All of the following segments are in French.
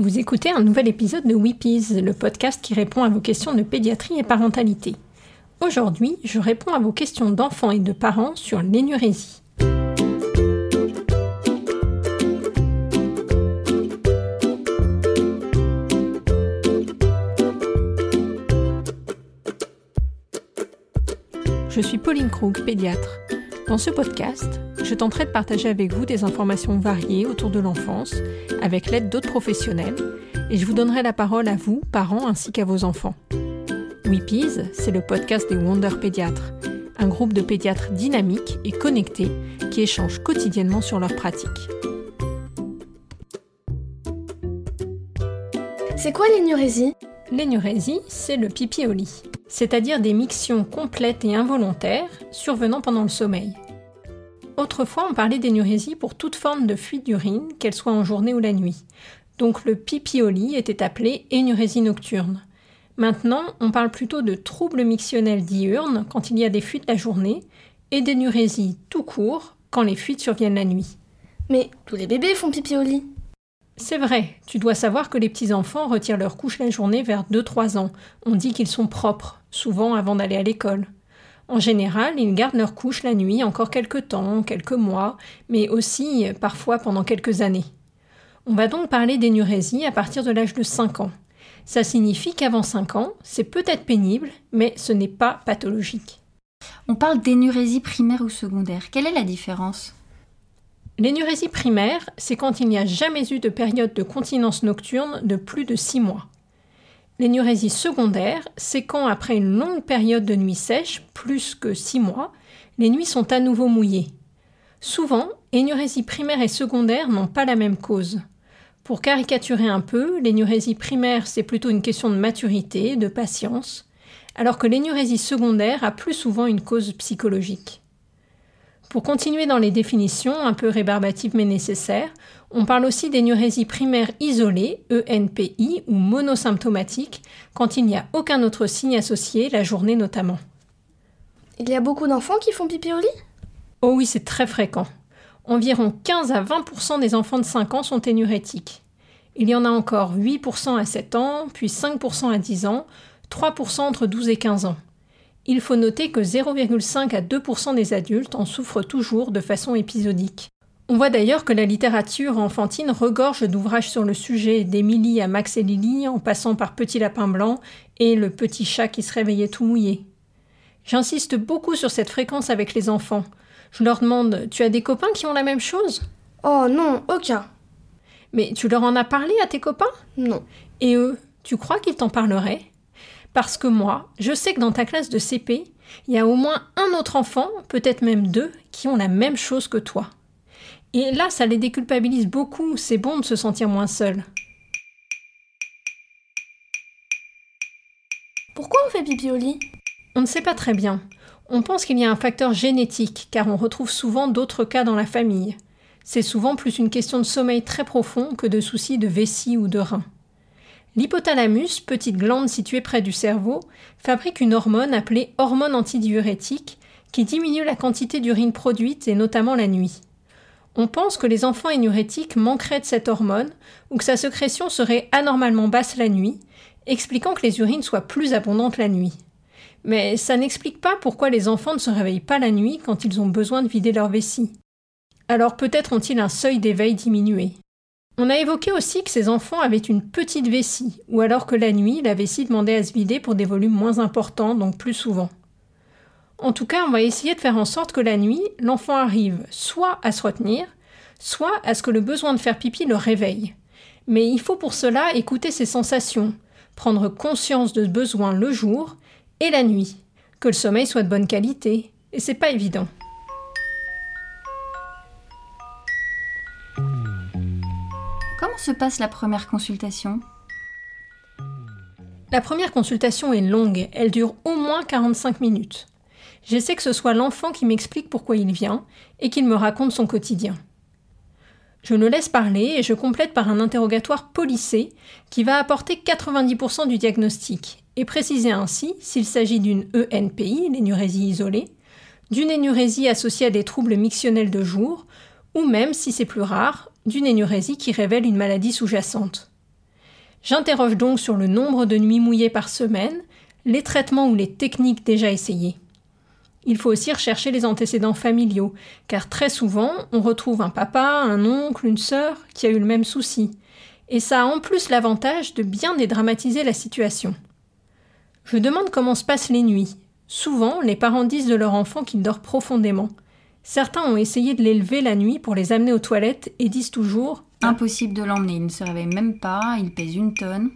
Vous écoutez un nouvel épisode de Weepies, le podcast qui répond à vos questions de pédiatrie et parentalité. Aujourd'hui, je réponds à vos questions d'enfants et de parents sur l'énurésie. Je suis Pauline Krug, pédiatre. Dans ce podcast, je tenterai de partager avec vous des informations variées autour de l'enfance, avec l'aide d'autres professionnels, et je vous donnerai la parole à vous, parents, ainsi qu'à vos enfants. Weepies, c'est le podcast des Wonder Pédiatres, un groupe de pédiatres dynamiques et connectés qui échangent quotidiennement sur leurs pratiques. C'est quoi l'énurésie L'énurésie, c'est le pipi au lit, c'est-à-dire des mictions complètes et involontaires survenant pendant le sommeil. Autrefois, on parlait d'énurésie pour toute forme de fuite d'urine, qu'elle soit en journée ou la nuit. Donc le pipi au lit était appelé énurésie nocturne. Maintenant, on parle plutôt de troubles mictionnels diurnes quand il y a des fuites la journée et d'énurésie tout court quand les fuites surviennent la nuit. Mais tous les bébés font pipi au lit. C'est vrai, tu dois savoir que les petits-enfants retirent leur couche la journée vers 2-3 ans. On dit qu'ils sont propres, souvent avant d'aller à l'école. En général, ils gardent leur couche la nuit encore quelques temps, quelques mois, mais aussi euh, parfois pendant quelques années. On va donc parler d'énurésie à partir de l'âge de 5 ans. Ça signifie qu'avant 5 ans, c'est peut-être pénible, mais ce n'est pas pathologique. On parle d'énurésie primaire ou secondaire. Quelle est la différence? L'énurésie primaire, c'est quand il n'y a jamais eu de période de continence nocturne de plus de 6 mois. L'énurésie secondaire, c'est quand, après une longue période de nuit sèche, plus que 6 mois, les nuits sont à nouveau mouillées. Souvent, énurésie primaire et secondaire n'ont pas la même cause. Pour caricaturer un peu, l'énurésie primaire, c'est plutôt une question de maturité, de patience, alors que l'énurésie secondaire a plus souvent une cause psychologique. Pour continuer dans les définitions, un peu rébarbatives mais nécessaires, on parle aussi d'énurésie primaire isolée, ENPI, ou monosymptomatique, quand il n'y a aucun autre signe associé, la journée notamment. Il y a beaucoup d'enfants qui font pipi au lit? Oh oui, c'est très fréquent. Environ 15 à 20% des enfants de 5 ans sont énurétiques. Il y en a encore 8% à 7 ans, puis 5% à 10 ans, 3% entre 12 et 15 ans. Il faut noter que 0,5 à 2% des adultes en souffrent toujours de façon épisodique. On voit d'ailleurs que la littérature enfantine regorge d'ouvrages sur le sujet, d'Émilie à Max et Lily, en passant par Petit Lapin Blanc et Le Petit Chat qui se réveillait tout mouillé. J'insiste beaucoup sur cette fréquence avec les enfants. Je leur demande Tu as des copains qui ont la même chose? Oh non, aucun. Mais tu leur en as parlé à tes copains? Non. Et eux, tu crois qu'ils t'en parleraient? Parce que moi, je sais que dans ta classe de CP, il y a au moins un autre enfant, peut-être même deux, qui ont la même chose que toi. Et là, ça les déculpabilise beaucoup, c'est bon de se sentir moins seul. Pourquoi on fait pipi au lit? On ne sait pas très bien. On pense qu'il y a un facteur génétique, car on retrouve souvent d'autres cas dans la famille. C'est souvent plus une question de sommeil très profond que de soucis de vessie ou de rein. L'hypothalamus, petite glande située près du cerveau, fabrique une hormone appelée hormone antidiurétique qui diminue la quantité d'urine produite et notamment la nuit. On pense que les enfants énurétiques manqueraient de cette hormone ou que sa sécrétion serait anormalement basse la nuit, expliquant que les urines soient plus abondantes la nuit. Mais ça n'explique pas pourquoi les enfants ne se réveillent pas la nuit quand ils ont besoin de vider leur vessie. Alors peut-être ont-ils un seuil d'éveil diminué. On a évoqué aussi que ces enfants avaient une petite vessie, ou alors que la nuit, la vessie demandait à se vider pour des volumes moins importants, donc plus souvent. En tout cas, on va essayer de faire en sorte que la nuit, l'enfant arrive soit à se retenir, soit à ce que le besoin de faire pipi le réveille. Mais il faut pour cela écouter ses sensations, prendre conscience de ce besoin le jour et la nuit, que le sommeil soit de bonne qualité, et c'est pas évident. Comment se passe la première consultation La première consultation est longue, elle dure au moins 45 minutes. J'essaie que ce soit l'enfant qui m'explique pourquoi il vient et qu'il me raconte son quotidien. Je le laisse parler et je complète par un interrogatoire policé qui va apporter 90% du diagnostic et préciser ainsi s'il s'agit d'une ENPI, l'énurésie isolée, d'une énurésie associée à des troubles mictionnels de jour, ou même, si c'est plus rare, d'une énurésie qui révèle une maladie sous-jacente. J'interroge donc sur le nombre de nuits mouillées par semaine, les traitements ou les techniques déjà essayées. Il faut aussi rechercher les antécédents familiaux, car très souvent, on retrouve un papa, un oncle, une sœur qui a eu le même souci. Et ça a en plus l'avantage de bien dédramatiser la situation. Je demande comment se passent les nuits. Souvent, les parents disent de leur enfant qu'il dort profondément. Certains ont essayé de l'élever la nuit pour les amener aux toilettes et disent toujours Impossible de l'emmener, il ne se réveille même pas, il pèse une tonne.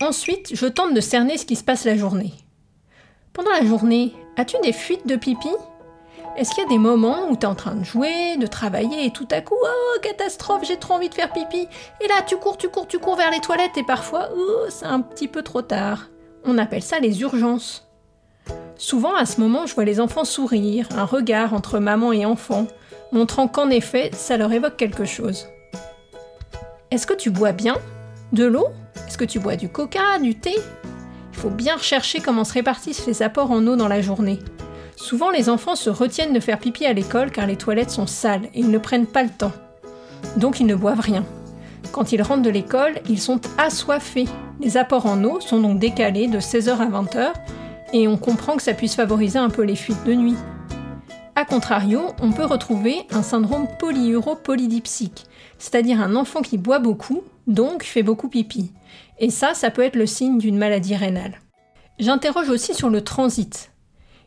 Ensuite, je tente de cerner ce qui se passe la journée. Pendant la journée, as-tu des fuites de pipi? Est-ce qu'il y a des moments où tu es en train de jouer, de travailler et tout à coup, oh catastrophe, j'ai trop envie de faire pipi Et là, tu cours, tu cours, tu cours vers les toilettes et parfois, oh, c'est un petit peu trop tard. On appelle ça les urgences. Souvent, à ce moment, je vois les enfants sourire, un regard entre maman et enfant, montrant qu'en effet, ça leur évoque quelque chose. Est-ce que tu bois bien? De l'eau? Est-ce que tu bois du coca, du thé? Il faut bien rechercher comment se répartissent les apports en eau dans la journée. Souvent, les enfants se retiennent de faire pipi à l'école car les toilettes sont sales et ils ne prennent pas le temps. Donc ils ne boivent rien. Quand ils rentrent de l'école, ils sont assoiffés. Les apports en eau sont donc décalés de 16h à 20h et on comprend que ça puisse favoriser un peu les fuites de nuit. A contrario, on peut retrouver un syndrome polyuropolydipsique, c'est-à-dire un enfant qui boit beaucoup, donc fait beaucoup pipi. Et ça, ça peut être le signe d'une maladie rénale. J'interroge aussi sur le transit.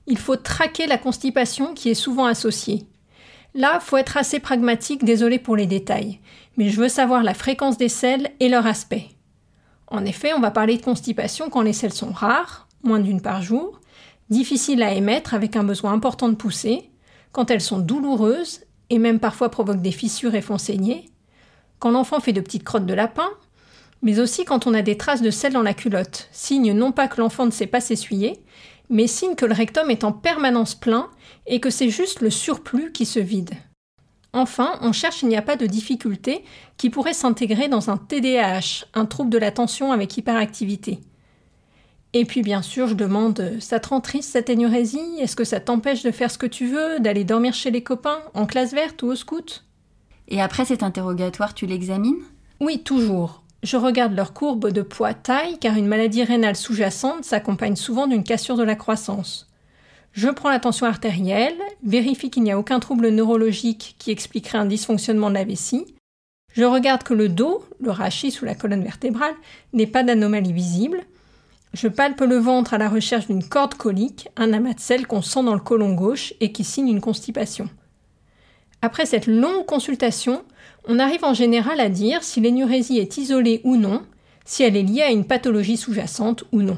Il faut traquer la constipation qui est souvent associée. Là, faut être assez pragmatique, désolé pour les détails, mais je veux savoir la fréquence des selles et leur aspect. En effet, on va parler de constipation quand les selles sont rares, moins d'une par jour, difficiles à émettre avec un besoin important de pousser, quand elles sont douloureuses et même parfois provoquent des fissures et font saigner, quand l'enfant fait de petites crottes de lapin, mais aussi quand on a des traces de sel dans la culotte, signe non pas que l'enfant ne sait pas s'essuyer, mais signe que le rectum est en permanence plein et que c'est juste le surplus qui se vide. Enfin, on cherche s'il n'y a pas de difficulté qui pourrait s'intégrer dans un TDAH, un trouble de l'attention avec hyperactivité. Et puis bien sûr, je demande ça te rend triste cette énurésie Est-ce que ça t'empêche de faire ce que tu veux, d'aller dormir chez les copains, en classe verte ou au scout? Et après cet interrogatoire, tu l'examines? Oui, toujours. Je regarde leur courbe de poids-taille car une maladie rénale sous-jacente s'accompagne souvent d'une cassure de la croissance. Je prends la tension artérielle, vérifie qu'il n'y a aucun trouble neurologique qui expliquerait un dysfonctionnement de la vessie. Je regarde que le dos, le rachis ou la colonne vertébrale, n'est pas d'anomalie visible. Je palpe le ventre à la recherche d'une corde colique, un amas de sel qu'on sent dans le côlon gauche et qui signe une constipation. Après cette longue consultation, on arrive en général à dire si l'énurésie est isolée ou non, si elle est liée à une pathologie sous-jacente ou non.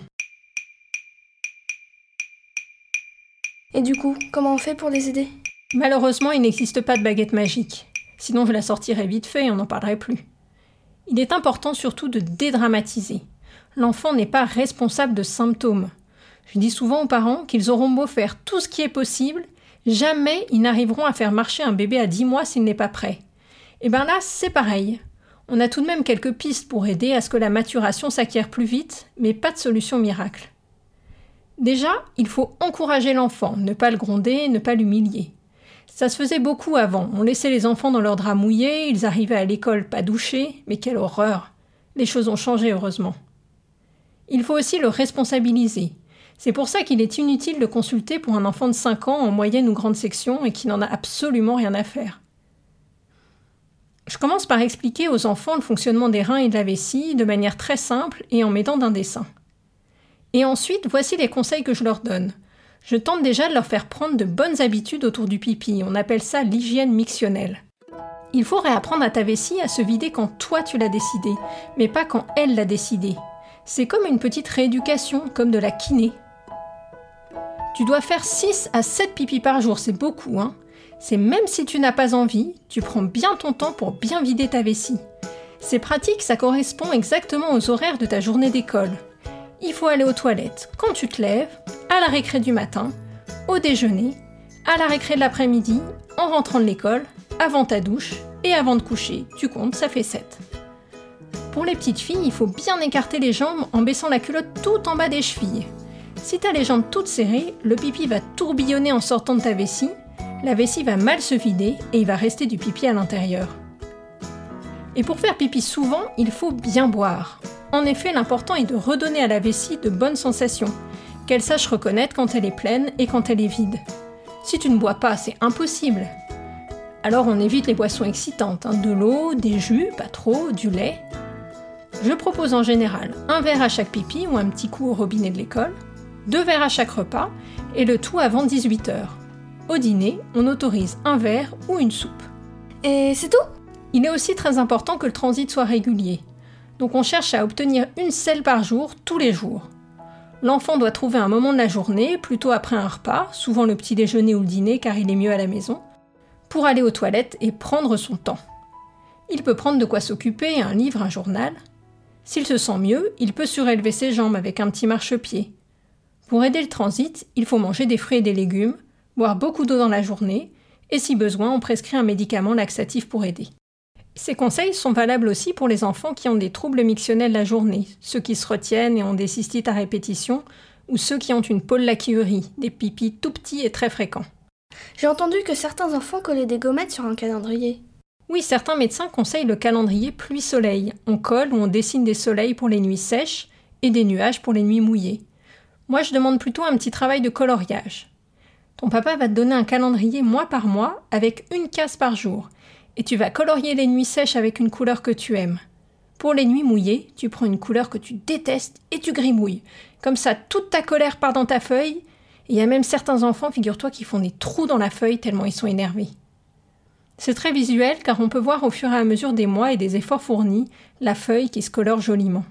Et du coup, comment on fait pour les aider? Malheureusement, il n'existe pas de baguette magique. Sinon, je la sortirais vite fait et on n'en parlerait plus. Il est important surtout de dédramatiser l'enfant n'est pas responsable de symptômes. Je dis souvent aux parents qu'ils auront beau faire tout ce qui est possible, jamais ils n'arriveront à faire marcher un bébé à 10 mois s'il n'est pas prêt. Et bien là, c'est pareil. On a tout de même quelques pistes pour aider à ce que la maturation s'acquiert plus vite, mais pas de solution miracle. Déjà, il faut encourager l'enfant, ne pas le gronder, ne pas l'humilier. Ça se faisait beaucoup avant. On laissait les enfants dans leurs draps mouillés, ils arrivaient à l'école pas douchés, mais quelle horreur. Les choses ont changé heureusement. Il faut aussi le responsabiliser. C'est pour ça qu'il est inutile de consulter pour un enfant de 5 ans en moyenne ou grande section et qui n'en a absolument rien à faire. Je commence par expliquer aux enfants le fonctionnement des reins et de la vessie de manière très simple et en mettant d'un dessin. Et ensuite, voici les conseils que je leur donne. Je tente déjà de leur faire prendre de bonnes habitudes autour du pipi, on appelle ça l'hygiène mictionnelle. Il faut réapprendre à ta vessie à se vider quand toi tu l'as décidé, mais pas quand elle l'a décidé. C'est comme une petite rééducation, comme de la kiné. Tu dois faire 6 à 7 pipis par jour, c'est beaucoup, hein. C'est même si tu n'as pas envie, tu prends bien ton temps pour bien vider ta vessie. C'est pratique, ça correspond exactement aux horaires de ta journée d'école. Il faut aller aux toilettes quand tu te lèves, à la récré du matin, au déjeuner, à la récré de l'après-midi, en rentrant de l'école, avant ta douche et avant de coucher. Tu comptes, ça fait 7. Pour les petites filles, il faut bien écarter les jambes en baissant la culotte tout en bas des chevilles. Si t'as les jambes toutes serrées, le pipi va tourbillonner en sortant de ta vessie, la vessie va mal se vider et il va rester du pipi à l'intérieur. Et pour faire pipi souvent, il faut bien boire. En effet, l'important est de redonner à la vessie de bonnes sensations, qu'elle sache reconnaître quand elle est pleine et quand elle est vide. Si tu ne bois pas, c'est impossible. Alors on évite les boissons excitantes, hein, de l'eau, des jus, pas trop, du lait. Je propose en général un verre à chaque pipi ou un petit coup au robinet de l'école, deux verres à chaque repas, et le tout avant 18h. Au dîner, on autorise un verre ou une soupe. Et c'est tout? Il est aussi très important que le transit soit régulier. Donc on cherche à obtenir une selle par jour tous les jours. L'enfant doit trouver un moment de la journée, plutôt après un repas, souvent le petit déjeuner ou le dîner car il est mieux à la maison, pour aller aux toilettes et prendre son temps. Il peut prendre de quoi s'occuper, un livre, un journal. S'il se sent mieux, il peut surélever ses jambes avec un petit marchepied. Pour aider le transit, il faut manger des fruits et des légumes, boire beaucoup d'eau dans la journée, et si besoin, on prescrit un médicament laxatif pour aider. Ces conseils sont valables aussi pour les enfants qui ont des troubles mictionnels la journée, ceux qui se retiennent et ont des cystites à répétition, ou ceux qui ont une pollakiurie, des pipis tout petits et très fréquents. J'ai entendu que certains enfants collaient des gommettes sur un calendrier. Oui, certains médecins conseillent le calendrier pluie-soleil. On colle ou on dessine des soleils pour les nuits sèches et des nuages pour les nuits mouillées. Moi, je demande plutôt un petit travail de coloriage. Ton papa va te donner un calendrier mois par mois avec une case par jour et tu vas colorier les nuits sèches avec une couleur que tu aimes. Pour les nuits mouillées, tu prends une couleur que tu détestes et tu grimouilles. Comme ça, toute ta colère part dans ta feuille. Et il y a même certains enfants, figure-toi, qui font des trous dans la feuille tellement ils sont énervés. C'est très visuel car on peut voir au fur et à mesure des mois et des efforts fournis la feuille qui se colore joliment.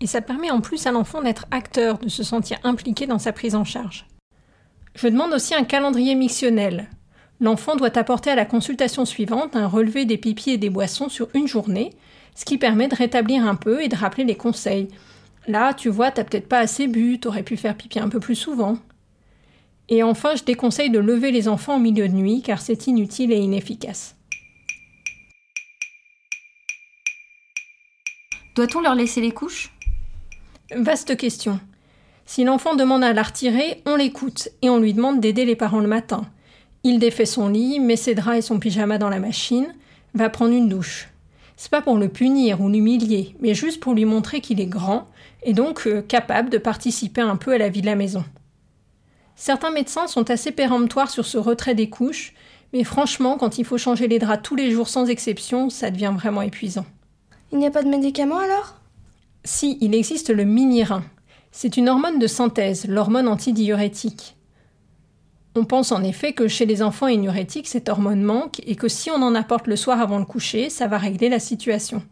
Et ça permet en plus à l'enfant d'être acteur, de se sentir impliqué dans sa prise en charge. Je demande aussi un calendrier mictionnel, L'enfant doit apporter à la consultation suivante un relevé des pipis et des boissons sur une journée, ce qui permet de rétablir un peu et de rappeler les conseils. Là, tu vois, t'as peut-être pas assez bu, t'aurais pu faire pipi un peu plus souvent. Et enfin, je déconseille de lever les enfants au milieu de nuit car c'est inutile et inefficace. Doit-on leur laisser les couches? Vaste question. Si l'enfant demande à la retirer, on l'écoute et on lui demande d'aider les parents le matin. Il défait son lit, met ses draps et son pyjama dans la machine, va prendre une douche. C'est pas pour le punir ou l'humilier, mais juste pour lui montrer qu'il est grand et donc euh, capable de participer un peu à la vie de la maison. Certains médecins sont assez péremptoires sur ce retrait des couches, mais franchement, quand il faut changer les draps tous les jours sans exception, ça devient vraiment épuisant. Il n'y a pas de médicament alors? Si, il existe le minirin. C'est une hormone de synthèse, l'hormone antidiurétique. On pense en effet que chez les enfants énurétiques, cette hormone manque et que si on en apporte le soir avant le coucher, ça va régler la situation.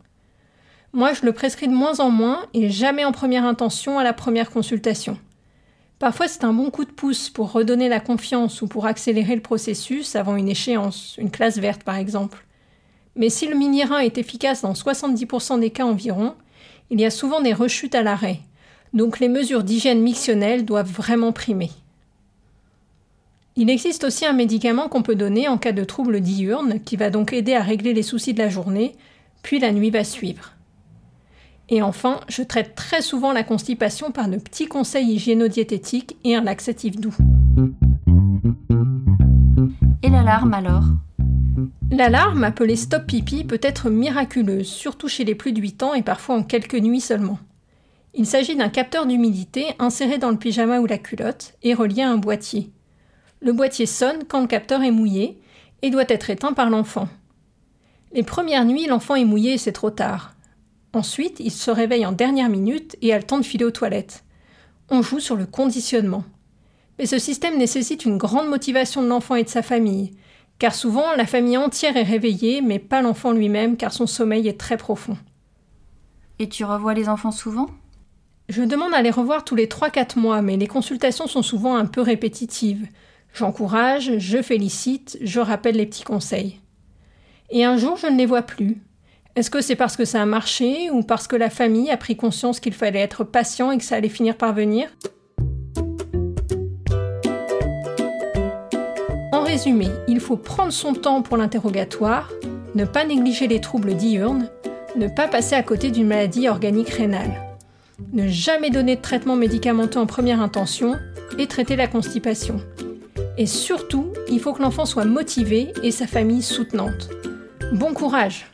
Moi, je le prescris de moins en moins et jamais en première intention à la première consultation. Parfois, c'est un bon coup de pouce pour redonner la confiance ou pour accélérer le processus avant une échéance, une classe verte par exemple. Mais si le mini-rein est efficace dans 70% des cas environ, il y a souvent des rechutes à l'arrêt. Donc les mesures d'hygiène mictionnelle doivent vraiment primer. Il existe aussi un médicament qu'on peut donner en cas de trouble diurne qui va donc aider à régler les soucis de la journée, puis la nuit va suivre. Et enfin, je traite très souvent la constipation par de petits conseils hygiéno-diététiques et un laxatif doux. Et l'alarme alors? L'alarme, appelée stop pipi, peut être miraculeuse, surtout chez les plus de 8 ans et parfois en quelques nuits seulement. Il s'agit d'un capteur d'humidité inséré dans le pyjama ou la culotte et relié à un boîtier. Le boîtier sonne quand le capteur est mouillé et doit être éteint par l'enfant. Les premières nuits, l'enfant est mouillé et c'est trop tard. Ensuite, il se réveille en dernière minute et a le temps de filer aux toilettes. On joue sur le conditionnement. Mais ce système nécessite une grande motivation de l'enfant et de sa famille, car souvent la famille entière est réveillée, mais pas l'enfant lui-même, car son sommeil est très profond. Et tu revois les enfants souvent? Je demande à les revoir tous les 3-4 mois, mais les consultations sont souvent un peu répétitives. J'encourage, je félicite, je rappelle les petits conseils. Et un jour, je ne les vois plus. Est-ce que c'est parce que ça a marché ou parce que la famille a pris conscience qu'il fallait être patient et que ça allait finir par venir? En résumé, il faut prendre son temps pour l'interrogatoire, ne pas négliger les troubles diurnes, ne pas passer à côté d'une maladie organique rénale, ne jamais donner de traitement médicamenteux en première intention et traiter la constipation. Et surtout, il faut que l'enfant soit motivé et sa famille soutenante. Bon courage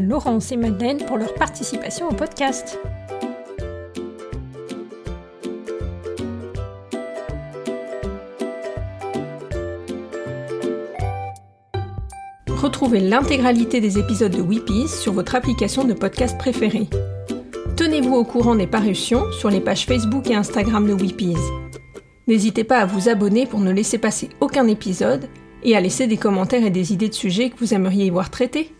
Laurence et Madeleine pour leur participation au podcast. Retrouvez l'intégralité des épisodes de Weepies sur votre application de podcast préférée. Tenez-vous au courant des parutions sur les pages Facebook et Instagram de Weepies. N'hésitez pas à vous abonner pour ne laisser passer aucun épisode et à laisser des commentaires et des idées de sujets que vous aimeriez y voir traités.